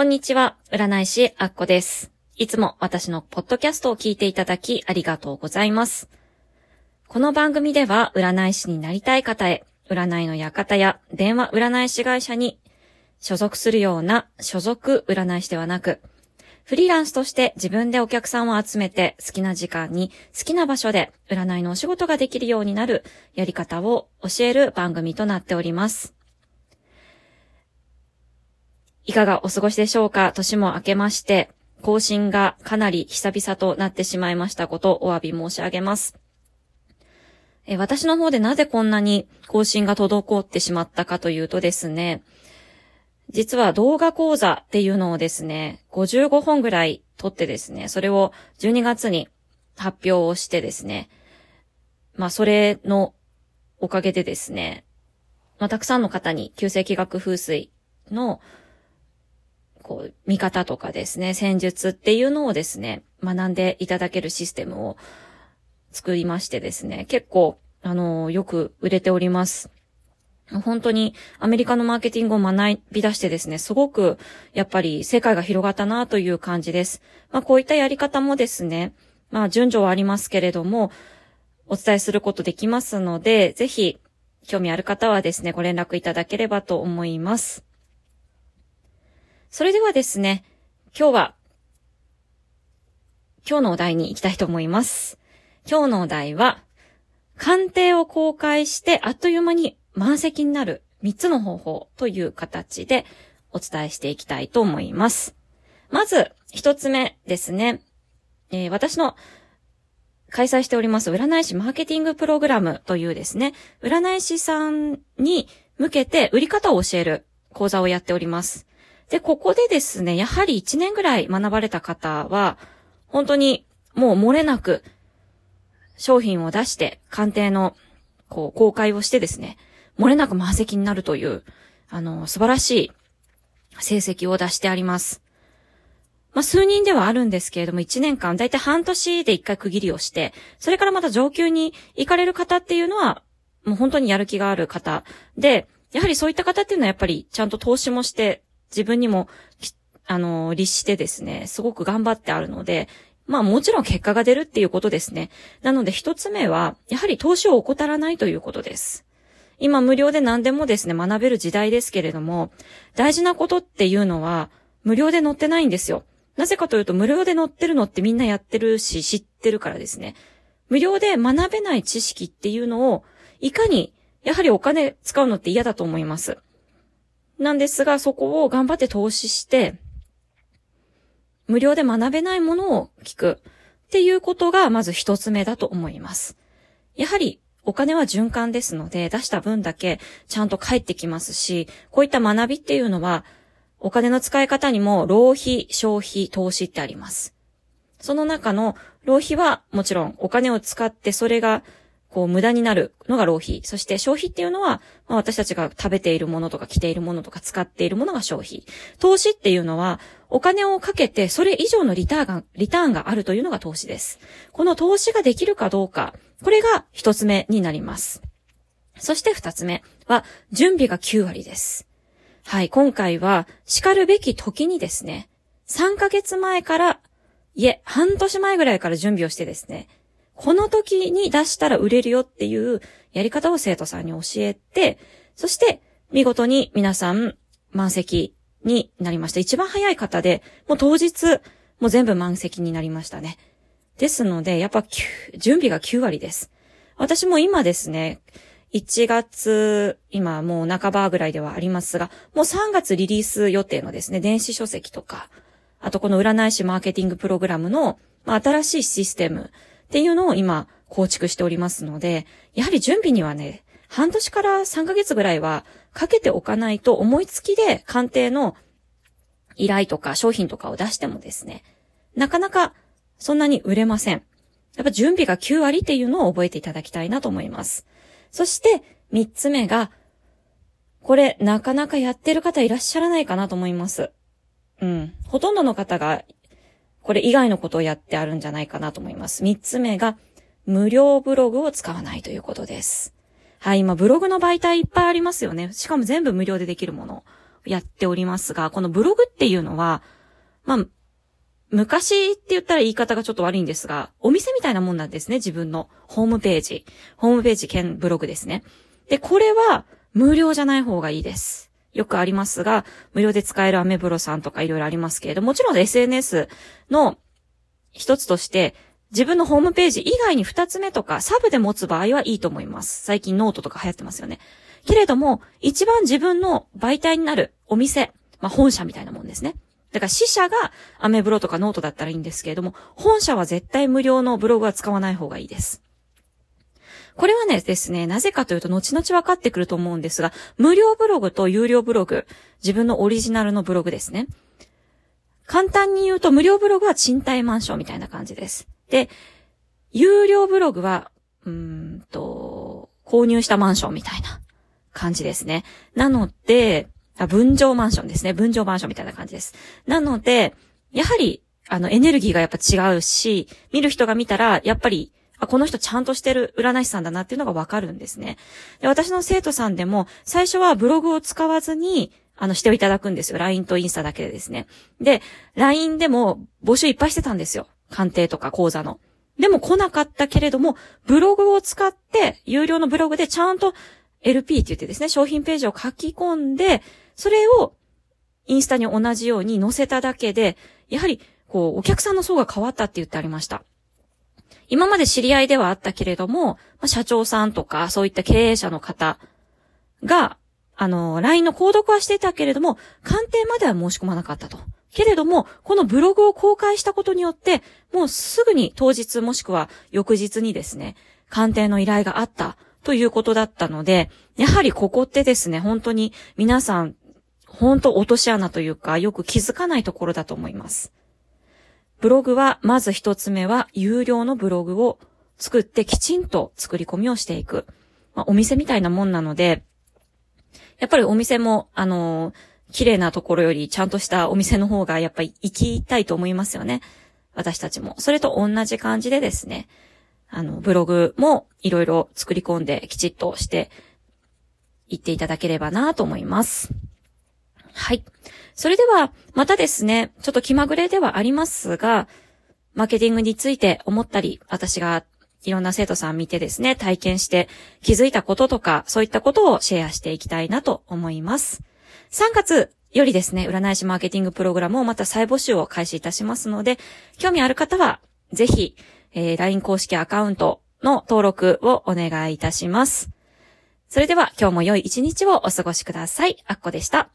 こんにちは、占い師アッコです。いつも私のポッドキャストを聞いていただきありがとうございます。この番組では占い師になりたい方へ、占いの館や電話占い師会社に所属するような所属占い師ではなく、フリーランスとして自分でお客さんを集めて好きな時間に好きな場所で占いのお仕事ができるようになるやり方を教える番組となっております。いかがお過ごしでしょうか？年も明けまして、更新がかなり久々となってしまいましたことをお詫び申し上げます。え私の方でなぜこんなに更新が滞ってしまったかというとですね、実は動画講座っていうのをですね、55本ぐらい撮ってですね、それを12月に発表をしてですね、まあそれのおかげでですね、まあたくさんの方に旧世紀学風水のこう、見方とかですね、戦術っていうのをですね、学んでいただけるシステムを作りましてですね、結構、あの、よく売れております。本当にアメリカのマーケティングを学び出してですね、すごくやっぱり世界が広がったなという感じです。まあこういったやり方もですね、まあ順序はありますけれども、お伝えすることできますので、ぜひ興味ある方はですね、ご連絡いただければと思います。それではですね、今日は、今日のお題に行きたいと思います。今日のお題は、鑑定を公開してあっという間に満席になる3つの方法という形でお伝えしていきたいと思います。まず、1つ目ですね。えー、私の開催しております占い師マーケティングプログラムというですね、占い師さんに向けて売り方を教える講座をやっております。で、ここでですね、やはり1年ぐらい学ばれた方は、本当にもう漏れなく商品を出して、鑑定のこう公開をしてですね、漏れなく満席になるという、あの、素晴らしい成績を出してあります。まあ、数人ではあるんですけれども、1年間、だいたい半年で1回区切りをして、それからまた上級に行かれる方っていうのは、もう本当にやる気がある方で、やはりそういった方っていうのはやっぱりちゃんと投資もして自分にも、あの、律してですね、すごく頑張ってあるので、まあもちろん結果が出るっていうことですね。なので一つ目は、やはり投資を怠らないということです。今無料で何でもですね、学べる時代ですけれども、大事なことっていうのは、無料で載ってないんですよ。なぜかというと、無料で載ってるのってみんなやってるし、知ってるからですね。無料で学べない知識っていうのを、いかに、やはりお金使うのって嫌だと思います。なんですが、そこを頑張って投資して、無料で学べないものを聞くっていうことがまず一つ目だと思います。やはりお金は循環ですので、出した分だけちゃんと返ってきますし、こういった学びっていうのは、お金の使い方にも浪費、消費、投資ってあります。その中の浪費はもちろんお金を使ってそれがこう無駄になるのが浪費。そして消費っていうのは、まあ、私たちが食べているものとか着ているものとか使っているものが消費。投資っていうのは、お金をかけてそれ以上のリターンが、リターンがあるというのが投資です。この投資ができるかどうか、これが一つ目になります。そして二つ目は、準備が9割です。はい、今回は、叱るべき時にですね、3ヶ月前から、いえ、半年前ぐらいから準備をしてですね、この時に出したら売れるよっていうやり方を生徒さんに教えて、そして見事に皆さん満席になりました。一番早い方で、もう当日、もう全部満席になりましたね。ですので、やっぱ準備が9割です。私も今ですね、1月、今もう半ばぐらいではありますが、もう3月リリース予定のですね、電子書籍とか、あとこの占い師マーケティングプログラムの、まあ、新しいシステム、っていうのを今構築しておりますので、やはり準備にはね、半年から3ヶ月ぐらいはかけておかないと思いつきで鑑定の依頼とか商品とかを出してもですね、なかなかそんなに売れません。やっぱ準備が9割っていうのを覚えていただきたいなと思います。そして3つ目が、これなかなかやってる方いらっしゃらないかなと思います。うん。ほとんどの方がこれ以外のことをやってあるんじゃないかなと思います。三つ目が、無料ブログを使わないということです。はい、今ブログの媒体いっぱいありますよね。しかも全部無料でできるものを。やっておりますが、このブログっていうのは、まあ、昔って言ったら言い方がちょっと悪いんですが、お店みたいなもんなんですね、自分のホームページ。ホームページ兼ブログですね。で、これは無料じゃない方がいいです。よくありますが、無料で使えるアメブロさんとかいろいろありますけれども、もちろん SNS の一つとして、自分のホームページ以外に二つ目とかサブで持つ場合はいいと思います。最近ノートとか流行ってますよね。けれども、一番自分の媒体になるお店、まあ本社みたいなもんですね。だから死者がアメブロとかノートだったらいいんですけれども、本社は絶対無料のブログは使わない方がいいです。これはねですね、なぜかというと後々分かってくると思うんですが、無料ブログと有料ブログ、自分のオリジナルのブログですね。簡単に言うと無料ブログは賃貸マンションみたいな感じです。で、有料ブログは、うんと、購入したマンションみたいな感じですね。なので、あ、分譲マンションですね。分譲マンションみたいな感じです。なので、やはり、あの、エネルギーがやっぱ違うし、見る人が見たら、やっぱり、あ、この人ちゃんとしてる占い師さんだなっていうのがわかるんですね。で、私の生徒さんでも、最初はブログを使わずに、あの、していただくんですよ。LINE とインスタだけでですね。で、LINE でも募集いっぱいしてたんですよ。鑑定とか講座の。でも来なかったけれども、ブログを使って、有料のブログでちゃんと LP って言ってですね、商品ページを書き込んで、それをインスタに同じように載せただけで、やはり、こう、お客さんの層が変わったって言ってありました。今まで知り合いではあったけれども、まあ、社長さんとか、そういった経営者の方が、あの、LINE の購読はしてたけれども、鑑定までは申し込まなかったと。けれども、このブログを公開したことによって、もうすぐに当日もしくは翌日にですね、鑑定の依頼があったということだったので、やはりここってですね、本当に皆さん、本当落とし穴というか、よく気づかないところだと思います。ブログは、まず一つ目は、有料のブログを作ってきちんと作り込みをしていく。まあ、お店みたいなもんなので、やっぱりお店も、あのー、綺麗なところよりちゃんとしたお店の方がやっぱり行きたいと思いますよね。私たちも。それと同じ感じでですね、あの、ブログもいろいろ作り込んできちっとしていっていただければなと思います。はい。それでは、またですね、ちょっと気まぐれではありますが、マーケティングについて思ったり、私がいろんな生徒さん見てですね、体験して気づいたこととか、そういったことをシェアしていきたいなと思います。3月よりですね、占い師マーケティングプログラムをまた再募集を開始いたしますので、興味ある方は、ぜひ、えー、LINE 公式アカウントの登録をお願いいたします。それでは今日も良い一日をお過ごしください。あっこでした。